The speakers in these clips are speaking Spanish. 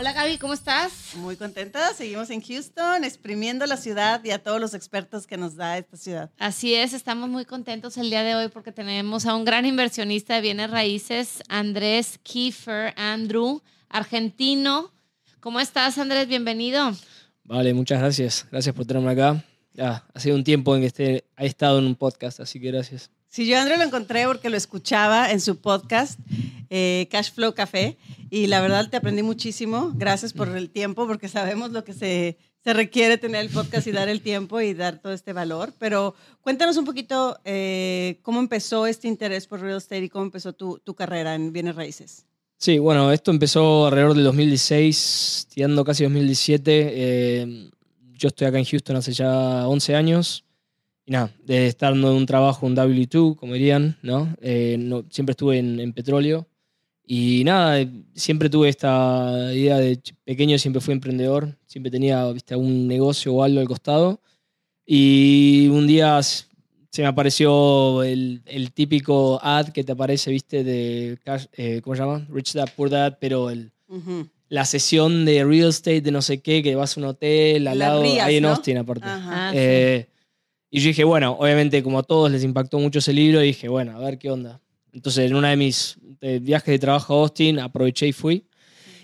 Hola Gaby, ¿cómo estás? Muy contenta, seguimos en Houston, exprimiendo la ciudad y a todos los expertos que nos da esta ciudad. Así es, estamos muy contentos el día de hoy porque tenemos a un gran inversionista de bienes raíces, Andrés Kiefer, Andrew, argentino. ¿Cómo estás, Andrés? Bienvenido. Vale, muchas gracias. Gracias por tenerme acá. Ya, ha sido un tiempo en que esté, ha estado en un podcast, así que gracias. Sí, yo Andrés lo encontré porque lo escuchaba en su podcast, eh, Cash Flow Café, y la verdad te aprendí muchísimo. Gracias por el tiempo, porque sabemos lo que se, se requiere tener el podcast y dar el tiempo y dar todo este valor. Pero cuéntanos un poquito eh, cómo empezó este interés por real estate y cómo empezó tu, tu carrera en bienes raíces. Sí, bueno, esto empezó alrededor del 2016, tirando casi 2017. Eh, yo estoy acá en Houston hace ya 11 años. Y nada, de estar en un trabajo, un W2, como dirían, ¿no? Eh, no siempre estuve en, en, petróleo. Y nada, siempre tuve esta idea de pequeño, siempre fui emprendedor. Siempre tenía, viste, un negocio o algo al costado. Y un día se me apareció el, el, típico ad que te aparece, viste, de, eh, ¿cómo se llama? Rich Dad, Poor Dad, pero el, uh -huh. la sesión de real estate de no sé qué, que vas a un hotel al lado, Rías, ahí en ¿no? Austin aparte. Ajá, eh, y yo dije, bueno, obviamente como a todos les impactó mucho ese libro, dije, bueno, a ver qué onda. Entonces en uno de mis eh, viajes de trabajo a Austin aproveché y fui.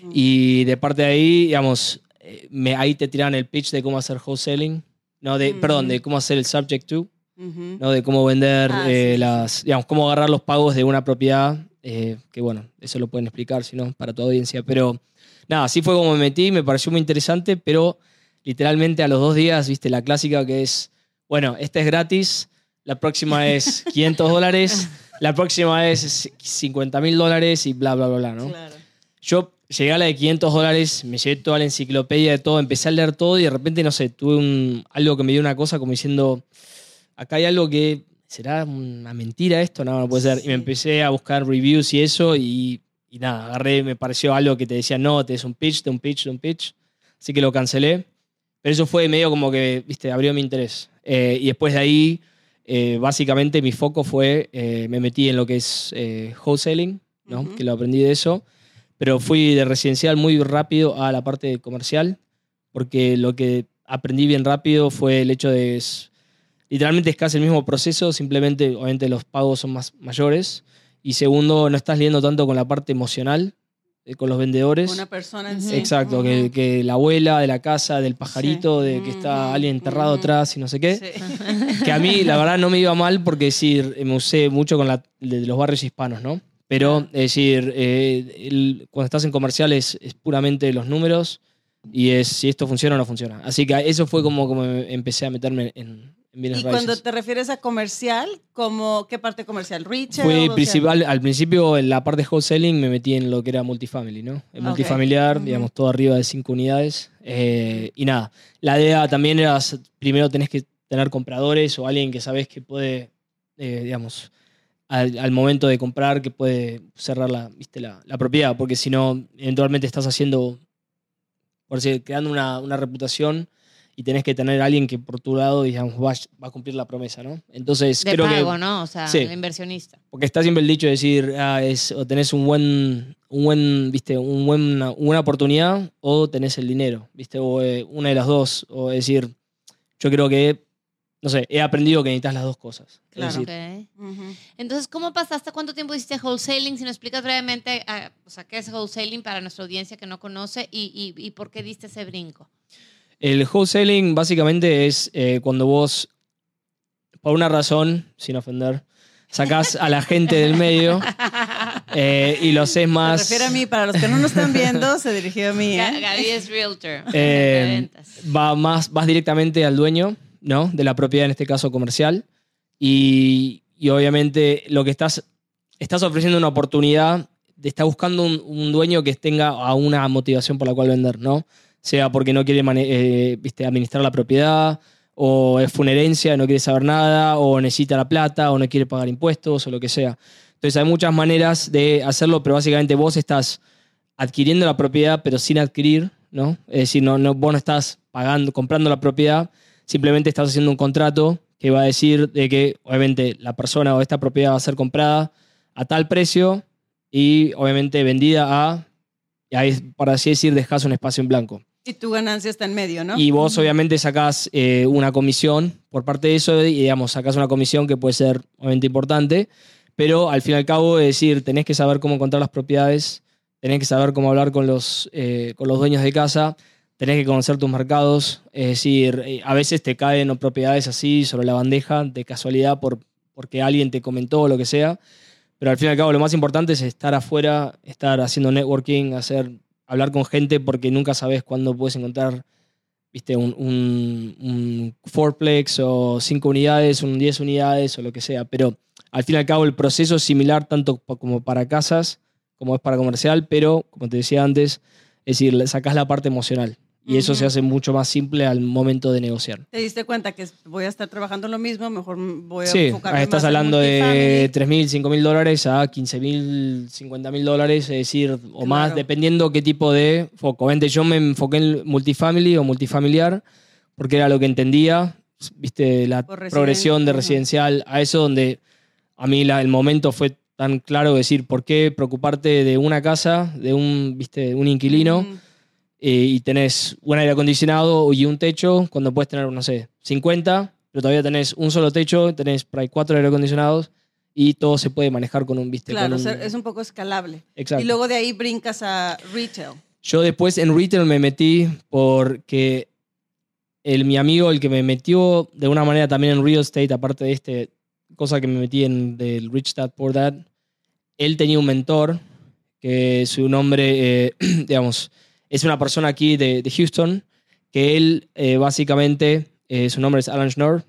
Uh -huh. Y de parte de ahí, digamos, eh, me, ahí te tiran el pitch de cómo hacer wholesaling, no, de, uh -huh. perdón, de cómo hacer el subject to. Uh -huh. ¿no? de cómo vender ah, eh, sí, las, digamos, cómo agarrar los pagos de una propiedad, eh, que bueno, eso lo pueden explicar, si no, para tu audiencia. Pero nada, así fue como me metí, me pareció muy interesante, pero literalmente a los dos días, viste, la clásica que es, bueno, esta es gratis, la próxima es 500 dólares, la próxima es 50 mil dólares y bla, bla, bla, bla, ¿no? Claro. Yo llegué a la de 500 dólares, me llevé toda la enciclopedia de todo, empecé a leer todo y de repente, no sé, tuve un, algo que me dio una cosa como diciendo, acá hay algo que, ¿será una mentira esto? No, no puede ser. Sí. Y me empecé a buscar reviews y eso y, y, nada, agarré, me pareció algo que te decía, no, te es un pitch, de un pitch, de un pitch. Así que lo cancelé. Pero eso fue medio como que, viste, abrió mi interés. Eh, y después de ahí, eh, básicamente mi foco fue, eh, me metí en lo que es eh, wholesaling, ¿no? Uh -huh. que lo aprendí de eso. Pero fui de residencial muy rápido a la parte comercial, porque lo que aprendí bien rápido fue el hecho de literalmente es casi el mismo proceso, simplemente obviamente los pagos son más mayores. Y segundo, no estás lidiando tanto con la parte emocional, con los vendedores. Una persona en sí. Exacto, uh -huh. que, que, la abuela de la casa, del pajarito, sí. de que está alguien enterrado uh -huh. atrás y no sé qué. Sí. Que a mí, la verdad, no me iba mal porque decir, me usé mucho con la, de los barrios hispanos, ¿no? Pero, es decir, eh, el, cuando estás en comerciales es puramente los números y es si esto funciona o no funciona. Así que eso fue como, como empecé a meterme en, y cuando te refieres a comercial, como, ¿qué parte comercial? ¿Retail? Fue principal, al principio en la parte de wholesaling me metí en lo que era multifamily, ¿no? El okay. multifamiliar, uh -huh. digamos, todo arriba de cinco unidades. Eh, y nada, la idea también era, primero tenés que tener compradores o alguien que sabes que puede, eh, digamos, al, al, momento de comprar, que puede cerrar la, ¿viste? la, la propiedad, porque si no, eventualmente estás haciendo, por decir, creando una, una reputación y tenés que tener a alguien que por tu lado digamos, va, va a cumplir la promesa, ¿no? Entonces, de creo pago, que, ¿no? O sea, sí, el inversionista. Porque está siempre el dicho de decir, ah, es, o tenés un buen, un buen, viste, un buen, una, una oportunidad o tenés el dinero, viste, o eh, una de las dos, o decir, yo creo que, no sé, he aprendido que necesitas las dos cosas. Claro. Okay. Uh -huh. Entonces, ¿cómo pasaste? ¿Cuánto tiempo hiciste wholesaling? Si nos explicas brevemente, uh, o sea, ¿qué es wholesaling para nuestra audiencia que no conoce y, y, y por qué diste ese brinco? El wholesaling básicamente es eh, cuando vos, por una razón, sin ofender, sacás a la gente del medio eh, y lo haces más. Se refiere a mí, para los que no nos están viendo, se dirigió a mí. ¿eh? Gaby es realtor. Eh, va más, vas directamente al dueño ¿no? de la propiedad, en este caso comercial, y, y obviamente lo que estás, estás ofreciendo una oportunidad está buscando un, un dueño que tenga a una motivación por la cual vender, ¿no? Sea porque no quiere eh, viste, administrar la propiedad, o es funerencia, no quiere saber nada, o necesita la plata, o no quiere pagar impuestos, o lo que sea. Entonces hay muchas maneras de hacerlo, pero básicamente vos estás adquiriendo la propiedad, pero sin adquirir, ¿no? Es decir, no, no, vos no estás pagando, comprando la propiedad, simplemente estás haciendo un contrato que va a decir de que, obviamente, la persona o esta propiedad va a ser comprada a tal precio y, obviamente, vendida a, ahí, por así decir, dejas un espacio en blanco. Y tu ganancia está en medio, ¿no? Y vos obviamente sacás eh, una comisión por parte de eso y digamos, sacás una comisión que puede ser obviamente importante, pero al fin y al cabo es decir, tenés que saber cómo encontrar las propiedades, tenés que saber cómo hablar con los, eh, con los dueños de casa, tenés que conocer tus mercados, es decir, eh, a veces te caen propiedades así sobre la bandeja de casualidad por, porque alguien te comentó o lo que sea, pero al fin y al cabo lo más importante es estar afuera, estar haciendo networking, hacer hablar con gente porque nunca sabes cuándo puedes encontrar viste, un, un, un fourplex o cinco unidades, un 10 unidades o lo que sea. Pero al fin y al cabo el proceso es similar tanto como para casas como es para comercial, pero como te decía antes, es decir, le sacás la parte emocional. Y eso se hace mucho más simple al momento de negociar. Te diste cuenta que voy a estar trabajando en lo mismo, mejor voy a Sí, enfocarme estás más en hablando de multifamily. 3 mil, 5 mil dólares a 15 mil, 50 mil dólares, es decir, o más, dependiendo qué tipo de foco. Obviamente yo me enfoqué en multifamily o multifamiliar porque era lo que entendía, viste, la progresión de residencia, residencial a eso donde a mí la- el momento fue tan claro decir, ¿por qué preocuparte de una casa, de un, viste, un inquilino? Eh, y tenés un aire acondicionado y un techo, cuando puedes tener, no sé, 50, pero todavía tenés un solo techo, tenés por ahí cuatro aire acondicionados y todo se puede manejar con un, viste, Claro, o un- sea, es un poco escalable. Exacto. Y luego de ahí brincas a retail. Yo después en retail me metí porque el, mi amigo, el que me metió de una manera también en real estate, aparte de este cosa que me metí en del Rich Dad Poor Dad, él tenía un mentor que su nombre, eh, digamos, es una persona aquí de, de Houston, que él eh, básicamente, eh, su nombre es Alan Schnorr,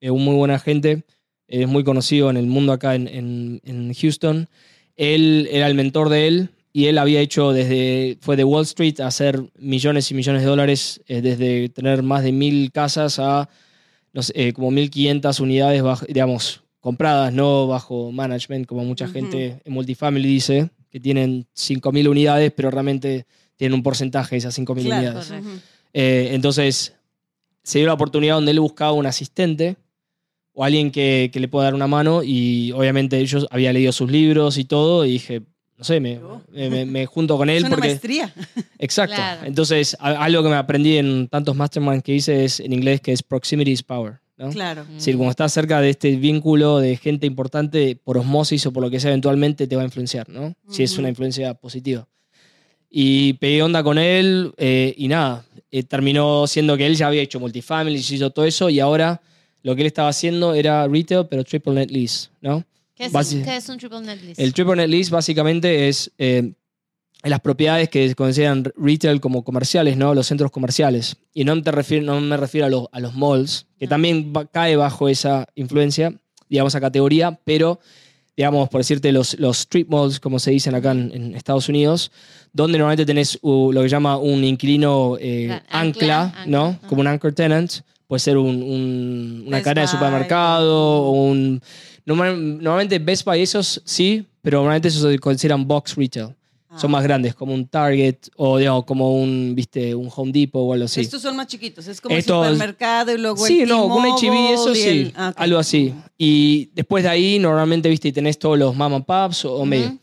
es un muy buen agente, es muy conocido en el mundo acá en, en- en Houston. Él era el mentor de él y él había hecho desde, fue de Wall Street a hacer millones y millones de dólares, eh, desde tener más de mil casas a no sé, eh, como 1.500 unidades, digamos, compradas, no bajo management, como mucha gente en multifamily dice, que tienen 5.000 unidades, pero realmente tienen un porcentaje de esas 5.000 Claro. unidades. Eh, entonces, se dio la oportunidad donde él buscaba un asistente o alguien que, que le pueda dar una mano y obviamente yo había leído sus libros y todo y dije, no sé, me, me- junto con Es él una porque... maestría. Exacto. Claro. Entonces, algo que me aprendí en tantos masterminds que hice es en inglés que es proximity is power. ¿no? Claro. Es decir, como estás cerca de este vínculo de gente importante por osmosis o por lo que sea, eventualmente te va a influenciar, ¿no? Si es una influencia positiva. Y pegué onda con él eh, y nada, eh, terminó siendo que él ya había hecho multifamily, hizo todo eso y ahora lo que él estaba haciendo era retail, pero triple net lease, ¿no? ¿Qué es, Basi- qué es un triple net lease? El triple net lease básicamente es eh, las propiedades que consideran retail como comerciales, ¿no? Los centros comerciales. Y no, te refiero, no me refiero a los, a los malls, que No. también va- cae bajo esa influencia, digamos, esa categoría, pero, digamos, por decirte, los, los street malls, como se dicen acá en, en Estados Unidos, donde normalmente tenés uh, lo que llama un inquilino eh, ancla, ancla, ¿no? ancla, Como un anchor tenant. Puede ser un- un- una Best cadena de supermercado o un... normal- normalmente Best Buy esos sí, pero normalmente esos se consideran box retail. Son Ah. más grandes, como un Target o digamos, como un, viste, un Home Depot o algo así. Estos son más chiquitos. Es como Estos- el supermercado y luego Sí, el no, T-Mobile HB, eso sí, el- ah, ok. algo así. Y después de ahí, normalmente, viste, tenés todos los mom and pops o, o medio. Ujú.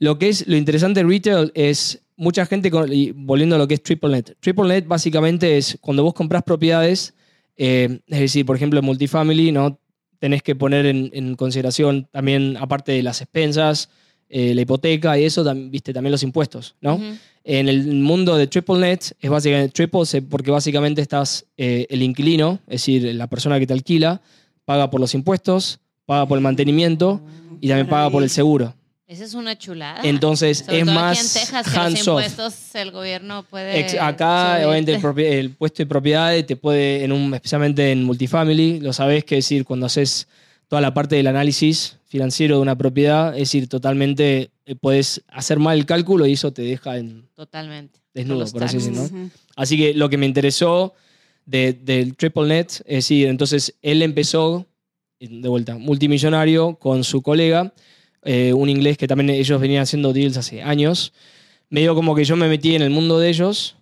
Lo que es lo interesante de retail es mucha gente, con- y volviendo a lo que es triple net. Triple net básicamente es cuando vos compras propiedades, eh, es decir, por ejemplo, en multifamily, ¿no? Tenés que poner en, en consideración también, aparte de las expensas, eh, la hipoteca y eso, tam- viste, también los impuestos, ¿no? En el mundo de triple net es básicamente triple porque básicamente estás eh, el inquilino, es decir, la persona que te alquila, paga por los impuestos, paga por el mantenimiento y también paga por el seguro. Esa es una chulada. Entonces Sobre es todo más aquí en Texas, que los impuestos el gobierno puede. Ex- Acá, subirte. obviamente, el puesto de propiedad te puede, en un, especialmente en multifamily, lo sabes que decir, cuando haces toda la parte del análisis financiero de una propiedad, es decir, totalmente eh, puedes hacer mal el cálculo y eso te deja en Totalmente. desnudo, por así decirlo. ¿no? Así que lo que me interesó de- del Triple Net, es decir, entonces él empezó, de vuelta, multimillonario con su colega, eh, un inglés que también ellos venían haciendo deals hace años. Medio como que yo me metí en el mundo de ellos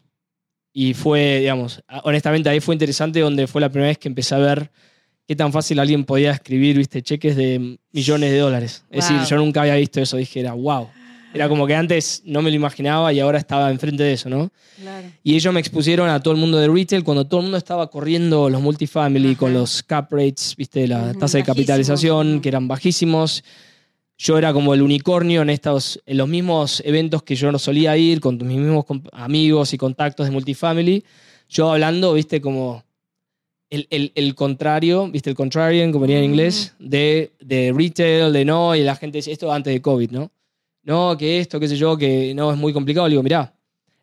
y fue, digamos, a- honestamente ahí fue interesante donde fue la primera vez que empecé a ver qué tan fácil alguien podía escribir, viste, cheques de millones de dólares. Es Wow. decir, yo nunca había visto eso, dije, era wow. Era como que antes no me lo imaginaba y ahora estaba enfrente de eso, ¿no? Claro. Y ellos me expusieron a todo el mundo de retail cuando todo el mundo estaba corriendo los multifamily Ajá. con los cap rates, viste, la tasa de capitalización, que eran bajísimos. Yo era como el unicornio en, estos, en los mismos eventos que yo no solía ir, con mis mismos amigos y contactos de multifamily. Yo hablando, viste, como el, el- el contrario, viste, el contrarian, como diría en inglés, de, de retail, de no, y la gente dice, esto antes de COVID, ¿no? No, que esto, qué sé yo, que no, es muy complicado. Le digo, mirá,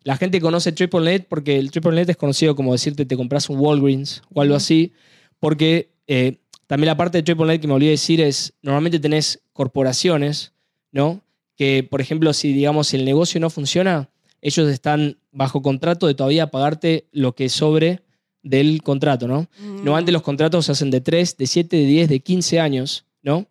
la gente conoce TripleNet porque el TripleNet es conocido como decirte te compras un Walgreens o algo así, porque eh, también la parte de TripleNet que me olvidé decir es, normalmente tenés corporaciones, ¿no? Que, por ejemplo, si digamos el negocio no funciona, ellos están bajo contrato de todavía pagarte lo que sobre del contrato, ¿no? Normalmente los contratos se hacen de 3, de 7, de 10, de 15 años, ¿no?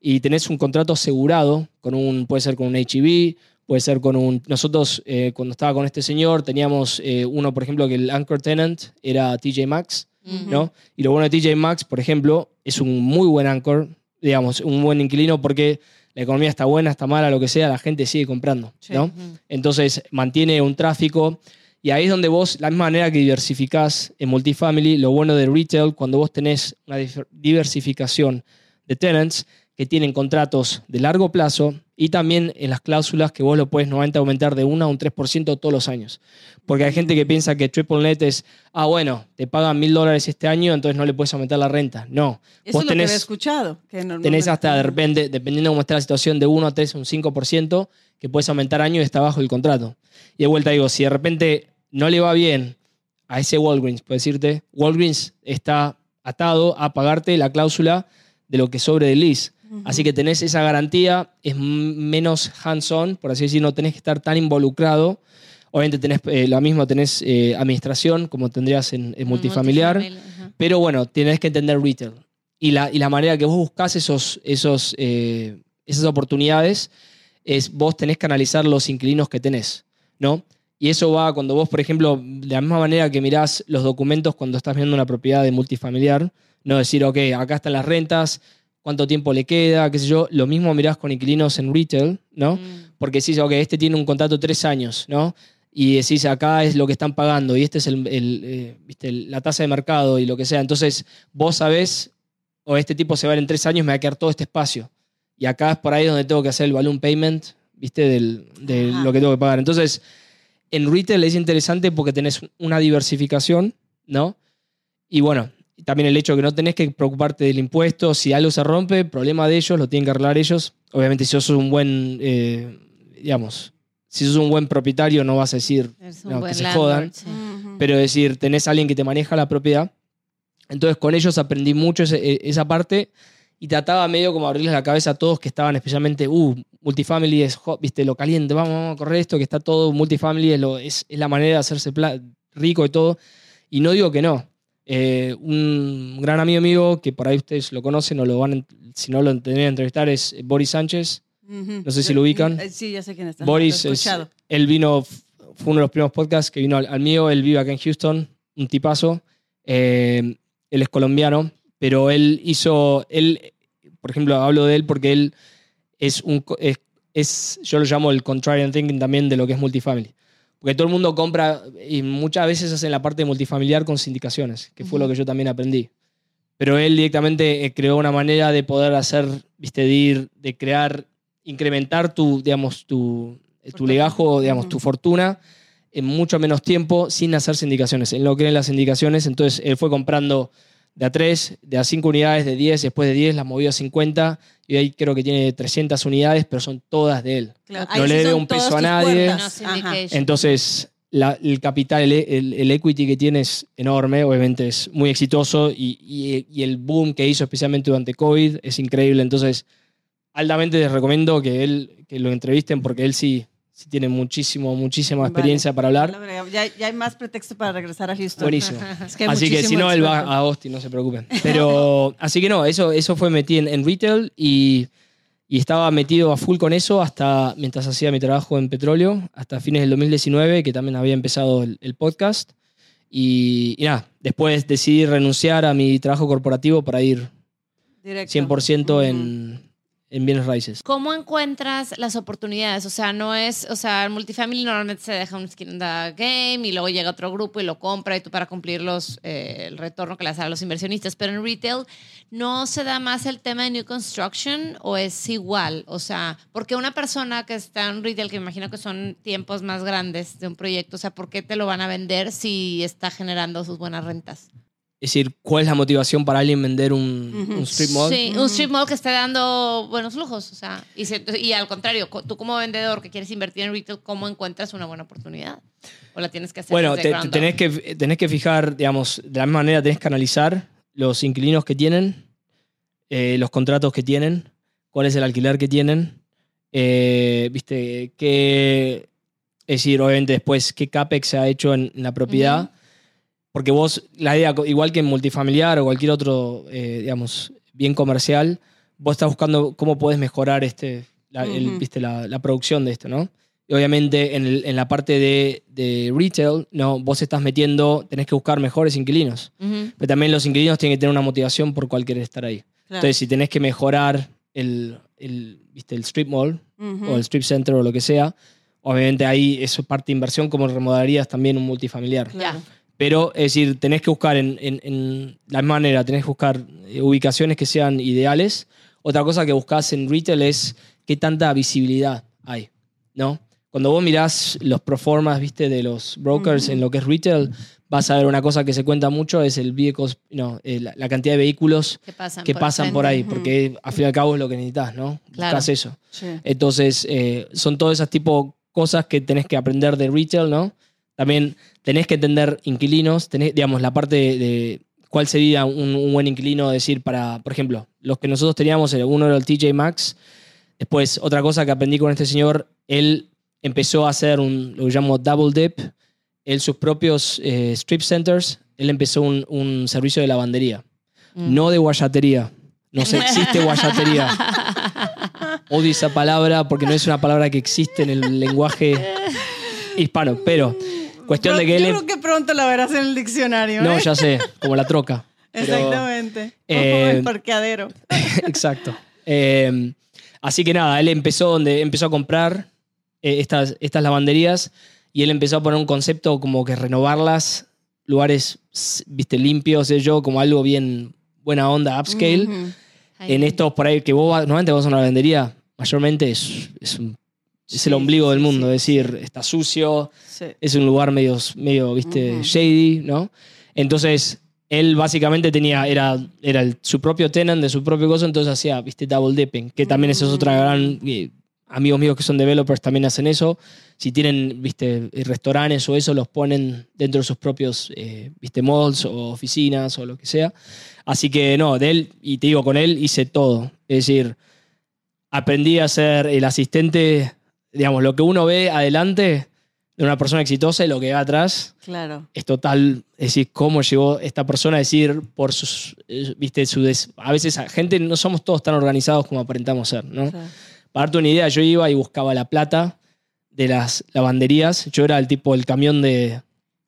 Y tenés un contrato asegurado, con un, puede ser con un HEB, puede ser con un... Nosotros, eh, cuando estaba con este señor, teníamos eh, uno, por ejemplo, que el anchor tenant era TJ Maxx. ¿no? Y lo bueno de TJ Maxx, por ejemplo, es un muy buen anchor, digamos, un buen inquilino porque la economía está buena, está mala, lo que sea, la gente sigue comprando, Sí. ¿no? Entonces mantiene un tráfico y ahí es donde vos, la misma manera que diversificás en multifamily, lo bueno de retail, cuando vos tenés una diversificación de tenants que tienen contratos de largo plazo y también en las cláusulas que vos lo puedes normalmente aumentar de 1 a un 3% todos los años. Porque hay gente que piensa que triple net es, ah, bueno, te pagan mil dólares este año, entonces no le puedes aumentar la renta. No, Eso vos es lo que tenés- había escuchado. Que normalmente- tenés hasta de repente, dependiendo de cómo está la situación, de 1 a 3, un 5%, que puedes aumentar año y está bajo el contrato. Y de vuelta digo, si de repente no le va bien a ese Walgreens, puedo decirte, Walgreens está atado a pagarte la cláusula de lo que sobre del lease. Así que tenés esa garantía, es menos hands-on, por así decirlo, no tenés que estar tan involucrado. Obviamente tenés eh, lo mismo, tenés eh, administración, como tendrías en, en multifamiliar. Pero bueno, tenés que entender retail. Y la, y la manera que vos buscás esos, esos, eh, esas oportunidades es vos tenés que analizar los inquilinos que tenés, ¿no? Y eso va cuando vos, por ejemplo, de la misma manera que mirás los documentos cuando estás viendo una propiedad de multifamiliar, no decir, ok, acá están las rentas, cuánto tiempo le queda, qué sé yo, lo mismo mirás con inquilinos en retail, ¿no? Mm. Porque decís, ok, este tiene un contrato de tres años, ¿no? Y decís, acá es lo que están pagando y este es el, el, eh, la tasa de mercado y lo que sea. Entonces, vos sabés, o este tipo se va a ir en tres años, me va a quedar todo este espacio. Y acá es por ahí donde tengo que hacer el balloon payment, ¿viste? Del, de lo que tengo que pagar. Entonces, en retail es interesante porque tenés una diversificación, ¿no? Y bueno, también el hecho de que no tenés que preocuparte del impuesto. Si algo se rompe, problema de ellos, lo tienen que arreglar ellos. Obviamente, si sos un buen, eh, digamos, si sos un buen propietario, no vas a decir, No, que se landlord, jodan. sí. Pero decir, tenés a alguien que te maneja la propiedad. Entonces, con ellos aprendí mucho ese- e- esa parte y trataba medio como abrirles la cabeza a todos que estaban especialmente, uh, multifamily es viste, lo caliente, vamos, vamos a correr esto, que está todo, multifamily es, lo- es, es la manera de hacerse rico y todo. Y no digo que no. Eh, un gran amigo mío, que por ahí ustedes lo conocen o lo van, a si no lo tendrían que entrevistar, es Boris Sánchez. No sé si lo ubican. Eh, Sí, ya sé quién está. Boris, es- él vino, fue uno de los primeros podcasts que vino al, al mío, él vive acá en Houston, un tipazo, eh, él es colombiano, pero él hizo, él, por ejemplo, hablo de él porque él es un, es, es- yo lo llamo el contrarian thinking también de lo que es multifamily. Porque todo el mundo compra y muchas veces hacen la parte multifamiliar con sindicaciones, que fue Ujú. lo que yo también aprendí. Pero él directamente eh, creó una manera de poder hacer, viste, de de crear, incrementar tu, digamos, tu, tu legajo, digamos, Ujú. tu fortuna en mucho menos tiempo sin hacer sindicaciones. Él no cree en las sindicaciones, entonces él fue comprando de a 3, de a 5 unidades, de 10, después de 10 las movió a 50 y ahí creo que tiene 300 unidades, pero son todas de él. Claro, No ahí le debe un peso a nadie. No. Entonces, la- el capital, el, el- el equity que tiene es enorme, obviamente es muy exitoso y, y- y el boom que hizo especialmente durante COVID es increíble. Entonces, altamente les recomiendo que él que lo entrevisten porque él sí, sí tiene muchísimo, muchísima experiencia para hablar. Ya, ya hay más pretexto para regresar a Houston. Buenísimo. Es que así que si no, él va a Austin, no se preocupen. Pero, así que no, eso, eso fue metido en, en retail y, y estaba metido a full con eso hasta mientras hacía mi trabajo en petróleo, hasta fines del 2019, que también había empezado el, el podcast. Y, y nada, después decidí renunciar a mi trabajo corporativo para ir Directo. 100% Ujú. en, en bienes raíces. ¿Cómo encuentras las oportunidades? O sea, no es, o sea, el multifamily normalmente se deja un skin in the game y luego llega otro grupo y lo compra y tú para cumplir los, eh, el retorno que le das a los inversionistas. Pero en retail, ¿no se da más el tema de new construction o es igual? O sea, porque una persona que está en retail, que me imagino que son tiempos más grandes de un proyecto, o sea, ¿por qué te lo van a vender si está generando sus buenas rentas? Es decir, ¿cuál es la motivación para alguien vender un, Ujú. un strip mall? Sí, un strip mall que esté dando buenos flujos. O sea, y, se- y al contrario, co- tú como vendedor que quieres invertir en retail, ¿cómo encuentras una buena oportunidad? ¿O la tienes que hacer Bueno, desde te- tenés, que, tenés que fijar, digamos, de la misma manera tenés que analizar los inquilinos que tienen, eh, los contratos que tienen, cuál es el alquiler que tienen, eh, viste, qué, es decir, obviamente después qué CAPEX se ha hecho en, en la propiedad, porque vos, la idea, igual que en multifamiliar o cualquier otro, eh, digamos, bien comercial, vos estás buscando cómo podés mejorar este, la, el- Ujú. viste, la, la producción de esto, ¿no? Y obviamente en, el- en la parte de, de retail, no, vos estás metiendo, tenés que buscar mejores inquilinos. Ujú. Pero también los inquilinos tienen que tener una motivación por cual querer estar ahí. Claro. Entonces, si tenés que mejorar el, el, ¿viste? el strip mall Ujú. o el strip center o lo que sea, obviamente ahí eso es parte de inversión como remodelarías también un multifamiliar. Claro. Pero, es decir, tenés que buscar en, en- en la manera, tenés que buscar eh, ubicaciones que sean ideales. Otra cosa que buscas en retail es qué tanta visibilidad hay, ¿no? Cuando vos mirás los proformas, viste, de los brokers en lo que es retail, vas a ver una cosa que se cuenta mucho, es el vehicles, no, eh, la, la cantidad de vehículos ¿Qué pasan? que por pasan por ahí, porque al fin y al cabo es lo que necesitas, ¿no? Claro. Buscas eso. Sí. Entonces, eh, son todas esas tipo cosas que tenés que aprender de retail, ¿no? También tenés que entender inquilinos, tenés, digamos, la parte de, de cuál sería un, un buen inquilino, decir, para, por ejemplo, los que nosotros teníamos, uno era el TJ Maxx. Después, otra cosa que aprendí con este señor, él empezó a hacer un, lo que llamo double dip, él sus propios eh, strip centers, él empezó un, un servicio de lavandería, Mm. no de guayatería. No se existe guayatería. Odio esa palabra porque no es una palabra que existe en el lenguaje hispano, pero cuestión de que él... Yo creo que pronto la verás en el diccionario. No, ¿eh? ya sé, como la troca. pero- Exactamente. Eh, Como el parqueadero. Exacto. Eh, así que nada, él empezó donde empezó a comprar eh, estas, estas lavanderías y él empezó a poner un concepto como que renovarlas, lugares, viste, limpios, sé yo, como algo bien buena onda, upscale. Ujú. Ay, En estos por ahí que vos vas- normalmente vos a una lavandería, mayormente es, es, un- es Sí, el ombligo del mundo, es decir, está sucio, es un lugar medio, medio viste, Ujú. shady, ¿no? Entonces, él básicamente tenía, era, era el- su propio tenant de su propio coso, entonces hacía, viste, double dipping, que también eso es otra gran... eh, amigos míos que son developers también hacen eso. Si tienen, viste, restaurantes o eso, los ponen dentro de sus propios, eh, viste, malls o oficinas o lo que sea. Así que no, de él, y te digo, con él hice todo. Es decir, aprendí a ser el asistente, digamos, lo que uno ve adelante de una persona exitosa y lo que va atrás Claro. es total, es decir, cómo llegó esta persona a decir por sus, eh, viste, su des- a veces a gente no somos todos tan organizados como aparentamos ser, ¿no? Claro. Para darte una idea, yo iba y buscaba la plata de las lavanderías, yo era el tipo del camión de...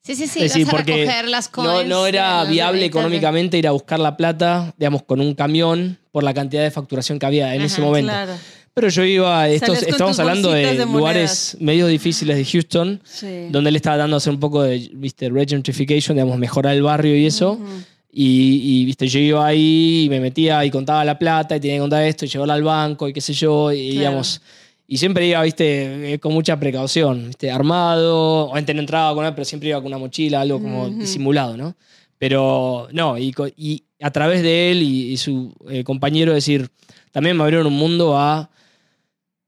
Sí, sí, sí. Es decir, porque las No, no era viable económicamente ir a buscar la plata, digamos, con un camión por la cantidad de facturación que había en ese momento. Claro. Pero yo iba, estos, estamos hablando de, de lugares medio difíciles de Houston, Sí. donde él estaba dando a hacer un poco de, viste, regentrification, digamos, mejorar el barrio y eso. Ujú. Y, y, viste, yo iba ahí y me metía y contaba la plata y tenía que contar esto y llevarla al banco y qué sé yo. Y, Claro. digamos, y siempre iba, viste, eh, con mucha precaución, viste, armado. Obviamente no entraba con él, pero siempre iba con una mochila, algo como Ujú. disimulado, ¿no? Pero no, y, y a través de él y, y su eh, compañero, decir, también me abrieron un mundo a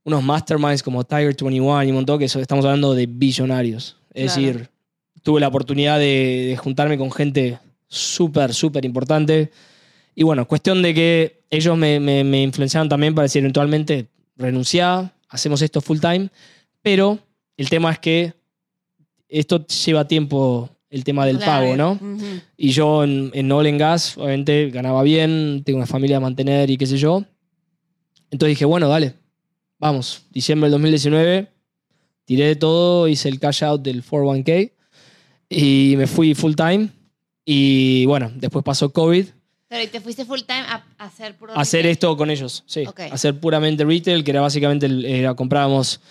unos masterminds como Tiger 21 y un montón que estamos hablando de billonarios. Es Claro. decir, tuve la oportunidad de, de juntarme con gente súper, súper importante. Y bueno, cuestión de que ellos me, me, me influenciaron también para decir eventualmente renunciar, hacemos esto full time, pero el tema es que esto lleva tiempo el tema del Claro. pago, ¿no? Ujú. Y yo en, en and Gas, obviamente, ganaba bien, tengo una familia a mantener y qué sé yo. Entonces dije, bueno, dale, vamos. Diciembre del 2019, tiré de todo, hice el cash out del 401k y me fui full time. Y bueno, después pasó COVID. Pero ¿y te fuiste full time a, a hacer puro Hacer retail? esto con ellos, sí. Hacer puramente retail, que era básicamente, era, comprábamos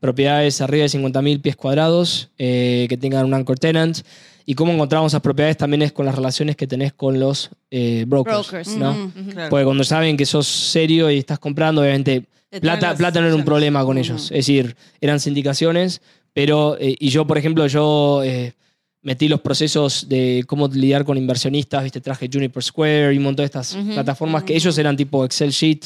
propiedades arriba de 50.000 pies cuadrados eh, que tengan un anchor tenant. Y cómo encontramos esas propiedades también es con las relaciones que tenés con los eh, brokers. Brokers, ¿no? Claro. Porque cuando saben que sos serio y estás comprando, obviamente, plata, plata no era un problema con ellos. Es decir, eran sindicaciones, pero, eh, y yo, por ejemplo, yo eh, metí los procesos de cómo lidiar con inversionistas, viste, traje Juniper Square y un montón de estas Ujú. plataformas que Ujú. ellos eran tipo Excel Sheet,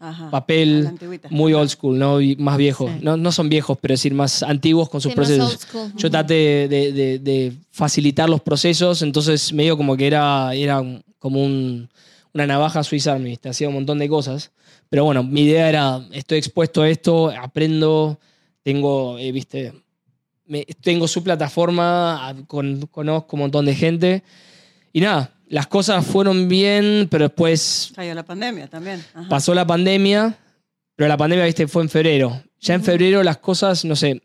Ajá. A la papel, antigüita. muy old school, ¿no? Y más viejos. Sí. No, no son viejos, pero es decir, más antiguos con sus Sí, más procesos. old school. Yo traté de, de- de- de facilitar los procesos, entonces medio como que era, era un- como un- una navaja suiza, ¿viste? hacía un montón de cosas. Pero bueno, mi idea era, estoy expuesto a esto, aprendo, tengo, eh, viste, me- tengo su plataforma, con- conozco un montón de gente. Y nada, las cosas fueron bien, pero después Cayó la pandemia también. Ajá. pasó la pandemia, pero la pandemia, viste, fue en febrero. Ya en febrero las cosas, no sé,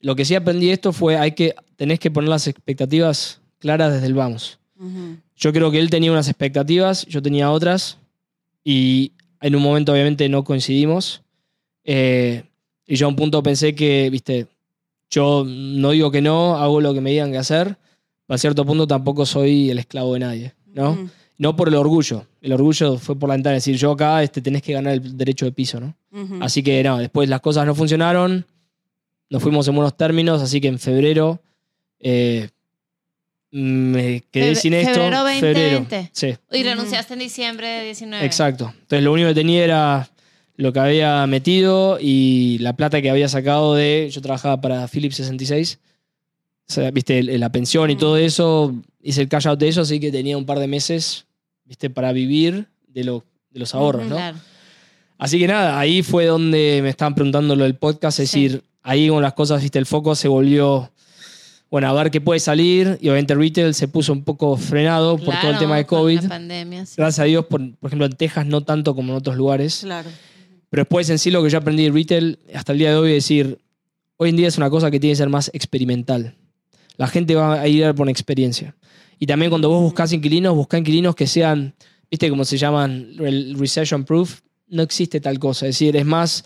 lo que sí aprendí de esto fue, hay que, tenés que poner las expectativas claras desde el vamos. Yo creo que él tenía unas expectativas, yo tenía otras, y en un momento obviamente no coincidimos. Eh, y yo a un punto pensé que, viste, yo no digo que no, hago lo que me digan que hacer, pero a cierto punto tampoco soy el esclavo de nadie, ¿no? No por el orgullo. El orgullo fue por la ventana. Es decir, yo acá este, tenés que ganar el derecho de piso, ¿no? Así que no, después las cosas no funcionaron. Nos fuimos en buenos términos. Así que en febrero eh, me quedé Febre- sin esto. febrero 2020. Sí, Y renunciaste en diciembre de 19. exacto. Entonces lo único que tenía era lo que había metido y la plata que había sacado de. Yo trabajaba para Philips 66. O sea, viste, la pensión y todo eso. Hice el cash out de eso, así que tenía un par de meses, viste, para vivir de, lo, de los ahorros. ¿no? Claro. Así que nada, ahí fue donde me estaban preguntando lo del podcast, es Sí. decir, ahí con las cosas, viste, el foco se volvió, bueno, a ver qué puede salir y obviamente retail se puso un poco frenado por todo el tema de COVID. La pandemia, sí. Gracias a Dios, por, por ejemplo, en Texas no tanto como en otros lugares. Claro. Pero después en sí lo que yo aprendí de retail hasta el día de hoy es decir, hoy en día es una cosa que tiene que ser más experimental. La gente va a ir por experiencia. Y también cuando vos buscas inquilinos, busca inquilinos que sean, viste cómo se llaman, el recession proof. No existe tal cosa. Es decir, es más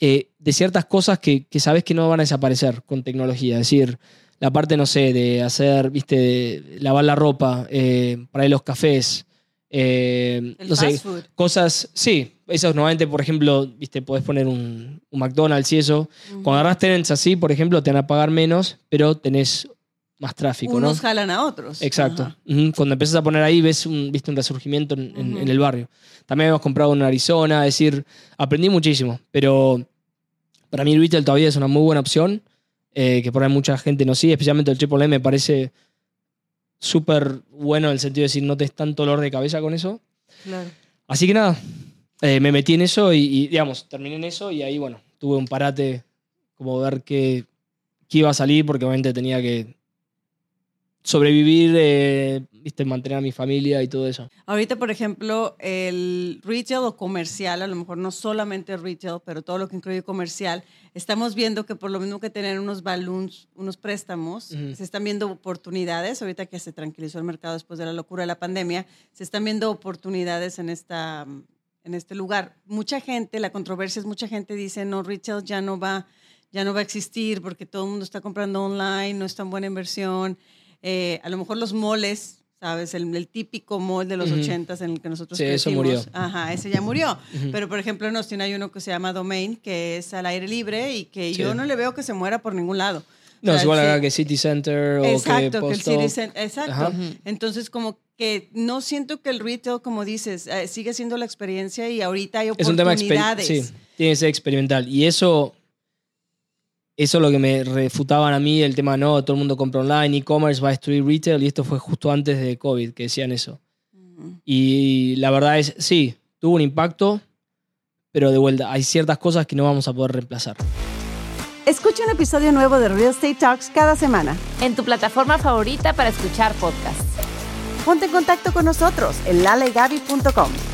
eh, de ciertas cosas que, que sabes que no van a desaparecer con tecnología. Es decir, la parte, no sé, de hacer, viste, de lavar la ropa, eh, para ir los cafés. eh, El no sé, fast food. cosas, sí, esos normalmente, por ejemplo, viste, podés poner un, un McDonald's y eso. Cuando agarras tenants así, por ejemplo, te van a pagar menos, pero tenés más tráfico, Unos ¿no? jalan a otros. Exacto. Ajá. Ujú. Cuando empiezas a poner ahí, ves un, viste un resurgimiento en, en- Ujú. en el barrio. También hemos comprado en Arizona, es decir, aprendí muchísimo, pero para mí el retail todavía es una muy buena opción, eh, que por ahí mucha gente no sigue, especialmente el Triple M me parece súper bueno en el sentido de decir no te es tanto dolor de cabeza con eso. Claro. Así que nada, eh, me metí en eso y, y, digamos, terminé en eso y ahí, bueno, tuve un parate como ver qué, qué iba a salir porque obviamente tenía que sobrevivir, eh, viste, mantener a mi familia y todo eso. Ahorita, por ejemplo, el retail o comercial, a lo mejor no solamente retail, pero todo lo que incluye comercial, estamos viendo que por lo mismo que tener unos balloons, unos préstamos, se están viendo oportunidades, ahorita que se tranquilizó el mercado después de la locura de la pandemia, se están viendo oportunidades en esta en este lugar. Mucha gente, la controversia es mucha gente dice, no, retail ya no va, ya no va a existir porque todo el mundo está comprando online, no es tan buena inversión. Eh, a lo mejor los moles, ¿sabes? El, el típico mall de los Ujú. ochentas en el que nosotros Sí, eso crecimos. murió. Ajá, ese ya murió. Pero, por ejemplo, en Austin hay uno que se llama Domain, que es al aire libre y que Sí. yo no le veo que se muera por ningún lado. No, O sea, es igual sí. acá que City Center o Exacto, que que el City. Center- exacto. Ajá. Entonces, como que no siento que el retail, como dices, eh, sigue siendo la experiencia y ahorita hay Es un tema oportunidades. sí, tiene que ser experimental. Y eso, eso es lo que me refutaban a mí, el tema, no, todo el mundo compra online, e-commerce va a destruir retail, y esto fue justo antes de COVID que decían eso. Mm. Y la verdad es, sí, tuvo un impacto, pero de vuelta, hay ciertas cosas que no vamos a poder reemplazar. Escucha un episodio nuevo de Real Estate Talks cada semana. En tu plataforma favorita para escuchar podcasts. Ponte en contacto con nosotros en lalegaby.com.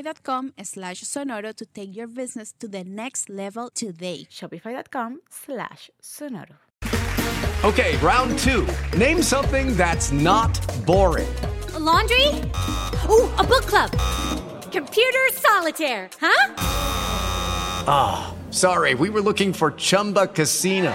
shopify.com slash sonoro to take your business to the next level today. Shopify.com slash sonoro. Okay, round two. Name something that's not boring. A laundry? Ooh, a book club. Computer solitaire, huh? Ah, sorry, we were looking for Chumba Casino.